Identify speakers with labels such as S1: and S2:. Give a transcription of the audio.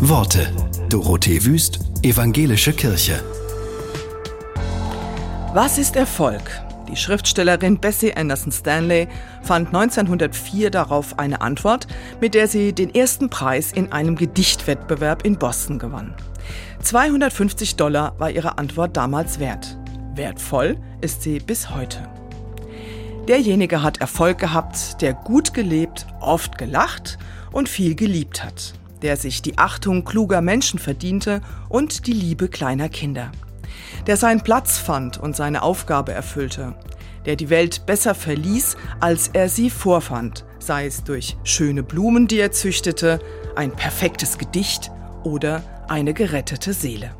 S1: Worte. Dorothee Wüst, Evangelische Kirche.
S2: Was ist Erfolg? Die Schriftstellerin Bessie Anderson Stanley fand 1904 darauf eine Antwort, mit der sie den ersten Preis in einem Gedichtwettbewerb in Boston gewann. 250 Dollar war ihre Antwort damals wert. Wertvoll ist sie bis heute. Derjenige hat Erfolg gehabt, der gut gelebt, oft gelacht und viel geliebt hat der sich die Achtung kluger Menschen verdiente und die Liebe kleiner Kinder, der seinen Platz fand und seine Aufgabe erfüllte, der die Welt besser verließ, als er sie vorfand, sei es durch schöne Blumen, die er züchtete, ein perfektes Gedicht oder eine gerettete Seele.